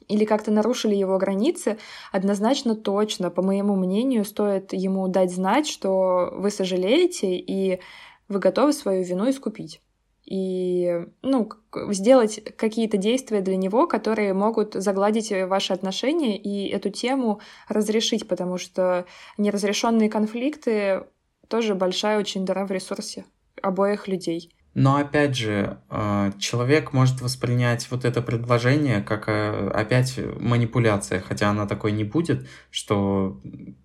или как-то нарушили его границы, однозначно точно, по моему мнению, стоит ему дать знать, что вы сожалеете и вы готовы свою вину искупить и ну, сделать какие-то действия для него, которые могут загладить ваши отношения и эту тему разрешить, потому что неразрешенные конфликты тоже большая очень дыра в ресурсе обоих людей. Но опять же, э, человек может воспринять вот это предложение как э, опять манипуляция, хотя она такой не будет, что,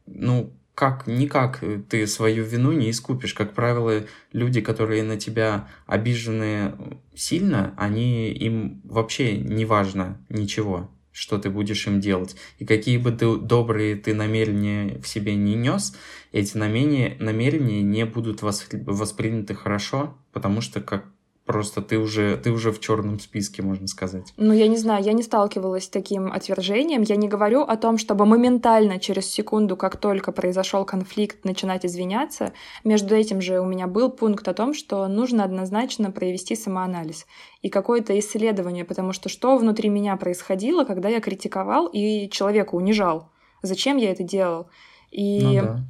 ну, как никак ты свою вину не искупишь. Как правило, люди, которые на тебя обижены сильно, они им вообще не важно ничего, что ты будешь им делать. И какие бы ты добрые ты намерения в себе не нес, эти намерения, намерения не будут восприняты хорошо, потому что как Просто ты уже, ты уже в черном списке, можно сказать. Ну, я не знаю, я не сталкивалась с таким отвержением. Я не говорю о том, чтобы моментально, через секунду, как только произошел конфликт, начинать извиняться. Между этим же у меня был пункт о том, что нужно однозначно провести самоанализ и какое-то исследование, потому что что внутри меня происходило, когда я критиковал и человека унижал? Зачем я это делал? И ну, да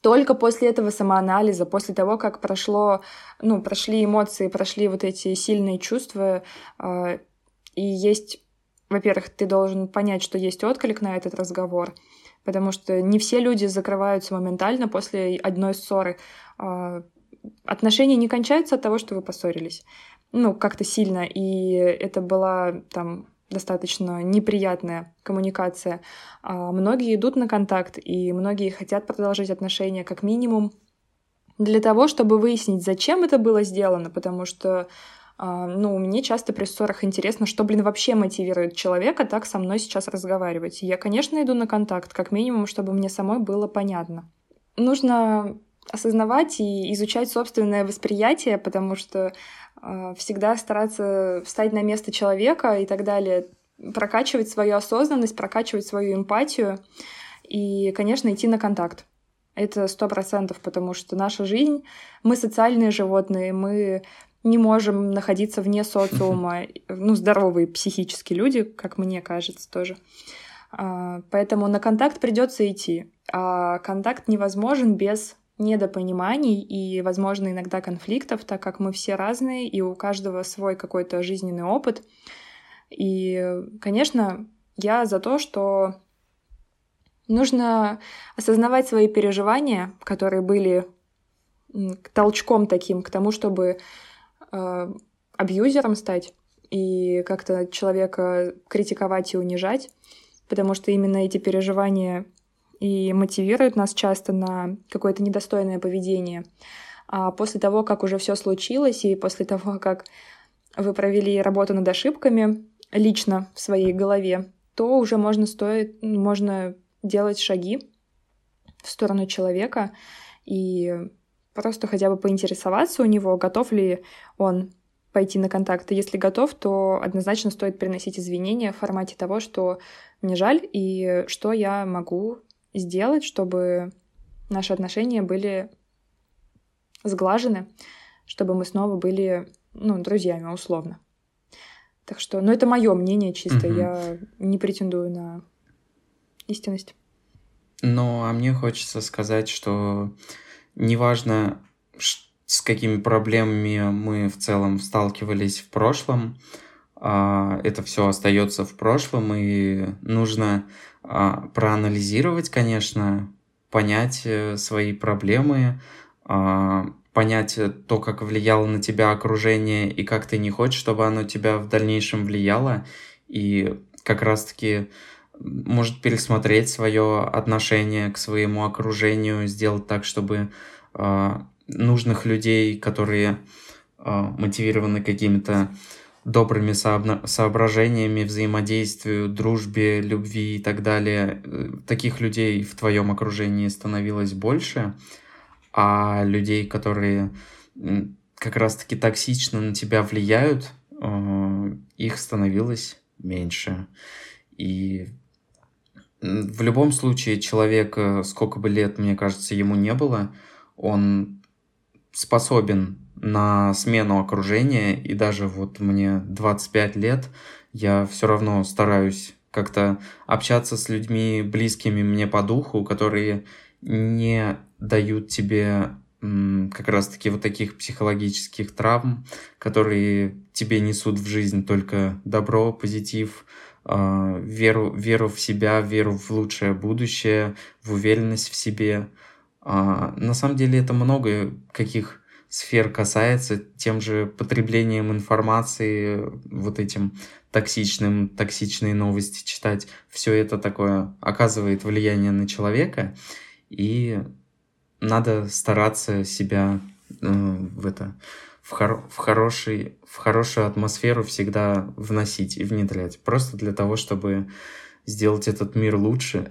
только после этого самоанализа, после того, как прошло, ну, прошли эмоции, прошли вот эти сильные чувства, э, и есть во-первых, ты должен понять, что есть отклик на этот разговор, потому что не все люди закрываются моментально после одной ссоры. А, отношения не кончаются от того, что вы поссорились. Ну, как-то сильно. И это была там достаточно неприятная коммуникация. А многие идут на контакт, и многие хотят продолжить отношения как минимум для того, чтобы выяснить, зачем это было сделано, потому что а, ну, мне часто при ссорах интересно, что, блин, вообще мотивирует человека так со мной сейчас разговаривать. я, конечно, иду на контакт, как минимум, чтобы мне самой было понятно. Нужно осознавать и изучать собственное восприятие, потому что всегда стараться встать на место человека и так далее, прокачивать свою осознанность, прокачивать свою эмпатию и, конечно, идти на контакт. Это сто процентов, потому что наша жизнь, мы социальные животные, мы не можем находиться вне социума, ну, здоровые психические люди, как мне кажется, тоже. А, поэтому на контакт придется идти. А контакт невозможен без недопониманий и, возможно, иногда конфликтов, так как мы все разные, и у каждого свой какой-то жизненный опыт. И, конечно, я за то, что нужно осознавать свои переживания, которые были толчком таким к тому, чтобы э, абьюзером стать и как-то человека критиковать и унижать, потому что именно эти переживания и мотивируют нас часто на какое-то недостойное поведение. А после того, как уже все случилось, и после того, как вы провели работу над ошибками лично в своей голове, то уже можно стоит, можно делать шаги в сторону человека и просто хотя бы поинтересоваться у него, готов ли он пойти на контакт. И если готов, то однозначно стоит приносить извинения в формате того, что мне жаль и что я могу сделать, чтобы наши отношения были сглажены, чтобы мы снова были, ну, друзьями, условно. Так что, ну, это мое мнение чисто, угу. я не претендую на истинность. Ну, а мне хочется сказать, что неважно, с какими проблемами мы в целом сталкивались в прошлом, это все остается в прошлом, и нужно а, проанализировать, конечно, понять э, свои проблемы, а, понять то, как влияло на тебя окружение и как ты не хочешь, чтобы оно тебя в дальнейшем влияло, и как раз-таки может пересмотреть свое отношение к своему окружению, сделать так, чтобы э, нужных людей, которые э, мотивированы какими-то добрыми соображениями, взаимодействию, дружбе, любви и так далее, э, таких людей в твоем окружении становилось больше, а людей, которые как раз-таки токсично на тебя влияют, э, их становилось меньше. И в любом случае, человек, э, сколько бы лет, мне кажется, ему не было, он способен на смену окружения, и даже вот мне 25 лет, я все равно стараюсь как-то общаться с людьми близкими мне по духу, которые не дают тебе как раз-таки вот таких психологических травм, которые тебе несут в жизнь только добро, позитив, а, веру, веру в себя, веру в лучшее будущее, в уверенность в себе. А, на самом деле это много каких сфер касается тем же потреблением информации, вот этим токсичным, токсичные новости читать. Все это такое оказывает влияние на человека, и надо стараться себя э, в это в, хор в, хороший, в хорошую атмосферу всегда вносить и внедрять. Просто для того, чтобы сделать этот мир лучше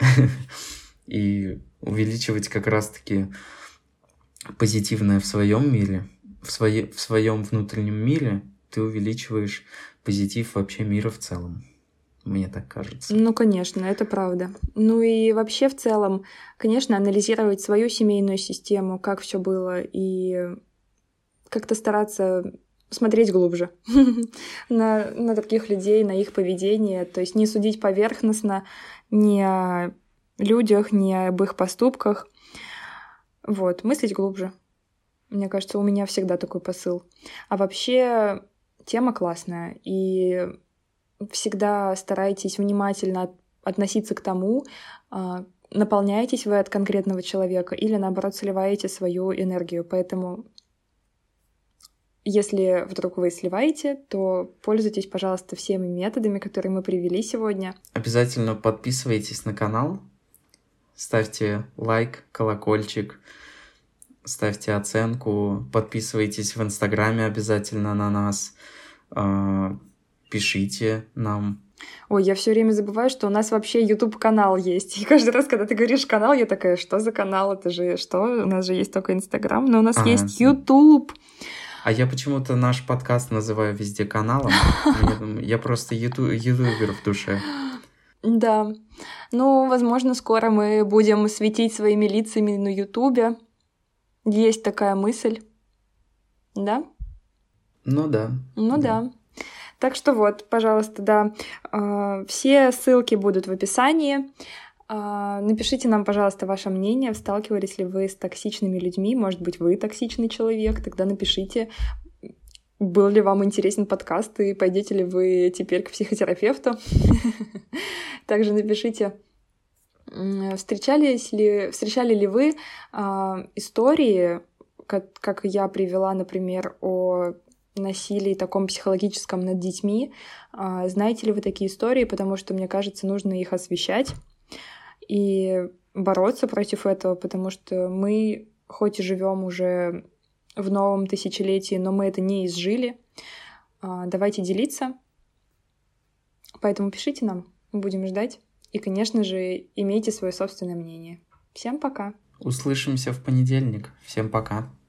и увеличивать как раз-таки позитивное в своем мире, в, свое, в своем внутреннем мире, ты увеличиваешь позитив вообще мира в целом. Мне так кажется. Ну, конечно, это правда. Ну и вообще в целом, конечно, анализировать свою семейную систему, как все было, и как-то стараться смотреть глубже на, на других людей, на их поведение, то есть не судить поверхностно о людях, ни об их поступках. Вот, мыслить глубже. Мне кажется, у меня всегда такой посыл. А вообще тема классная, и всегда старайтесь внимательно относиться к тому, а, наполняетесь вы от конкретного человека или, наоборот, сливаете свою энергию. Поэтому если вдруг вы сливаете, то пользуйтесь, пожалуйста, всеми методами, которые мы привели сегодня. Обязательно подписывайтесь на канал, ставьте лайк, колокольчик, ставьте оценку, подписывайтесь в Инстаграме обязательно на нас, а, пишите нам. Ой, я все время забываю, что у нас вообще YouTube канал есть. И каждый раз, когда ты говоришь канал, я такая, что за канал? Это же что? У нас же есть только Инстаграм, но у нас а, есть YouTube. А я почему-то наш подкаст называю везде каналом. Я просто ютубер в душе. Да. Ну, возможно, скоро мы будем светить своими лицами на Ютубе. Есть такая мысль. Да? Ну да. Ну да. да. Так что вот, пожалуйста, да, а, все ссылки будут в описании. А, напишите нам, пожалуйста, ваше мнение, сталкивались ли вы с токсичными людьми, может быть, вы токсичный человек, тогда напишите, был ли вам интересен подкаст и пойдете ли вы теперь к психотерапевту. Также напишите, встречались ли, встречали ли вы а, истории, как, как я привела, например, о насилии таком психологическом над детьми. А, знаете ли вы такие истории? Потому что, мне кажется, нужно их освещать и бороться против этого, потому что мы, хоть и живем уже в новом тысячелетии, но мы это не изжили. А, давайте делиться. Поэтому пишите нам, будем ждать. И, конечно же, имейте свое собственное мнение. Всем пока. Услышимся в понедельник. Всем пока.